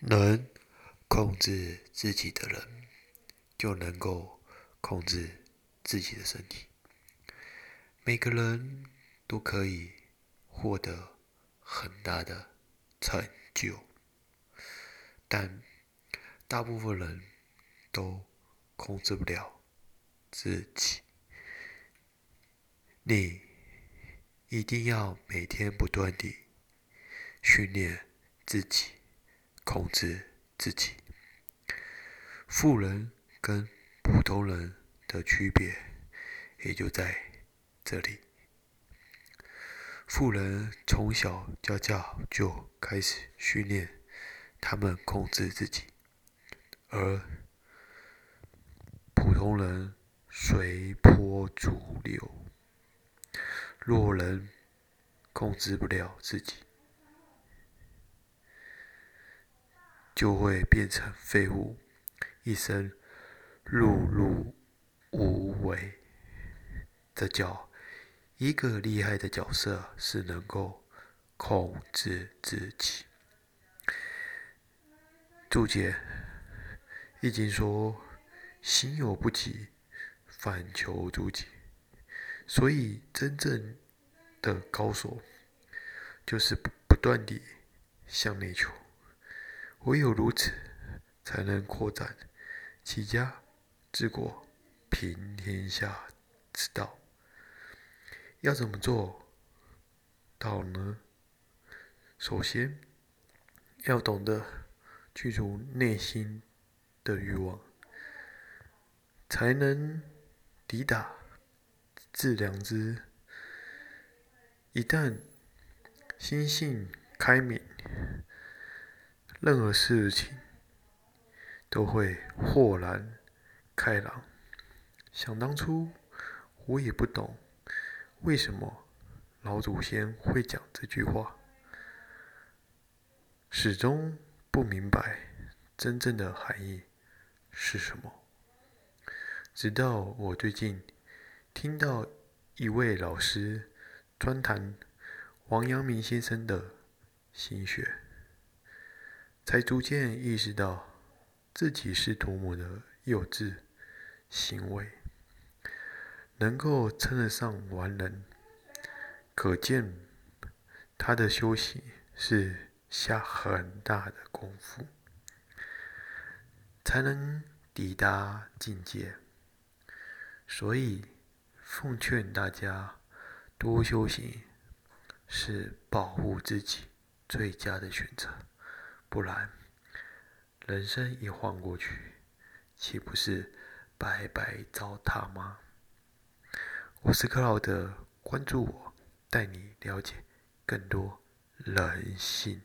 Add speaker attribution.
Speaker 1: 能控制自己的人，就能够控制自己的身体。每个人都可以获得很大的成就，但大部分人都控制不了自己。你一定要每天不断地训练自己。控制自己。富人跟普通人的区别也就在这里。富人从小家教就开始训练他们控制自己，而普通人随波逐流。弱人控制不了自己。就会变成废物，一生碌碌无为。这叫一个厉害的角色是能够控制自己。注解：易经说：“心有不及，反求诸己。”所以，真正的高手就是不不断地向内求。唯有如此，才能扩展齐家治国平天下之道。要怎么做到呢？首先，要懂得去除内心的欲望，才能抵达致良知。一旦心性开明，任何事情都会豁然开朗。想当初，我也不懂为什么老祖先会讲这句话，始终不明白真正的含义是什么。直到我最近听到一位老师专谈王阳明先生的心学。才逐渐意识到自己是多么的幼稚行为，能够称得上完人，可见他的修行是下很大的功夫，才能抵达境界。所以，奉劝大家多修行，是保护自己最佳的选择。不然，人生一晃过去，岂不是白白糟蹋吗？我是克劳德，关注我，带你了解更多人性。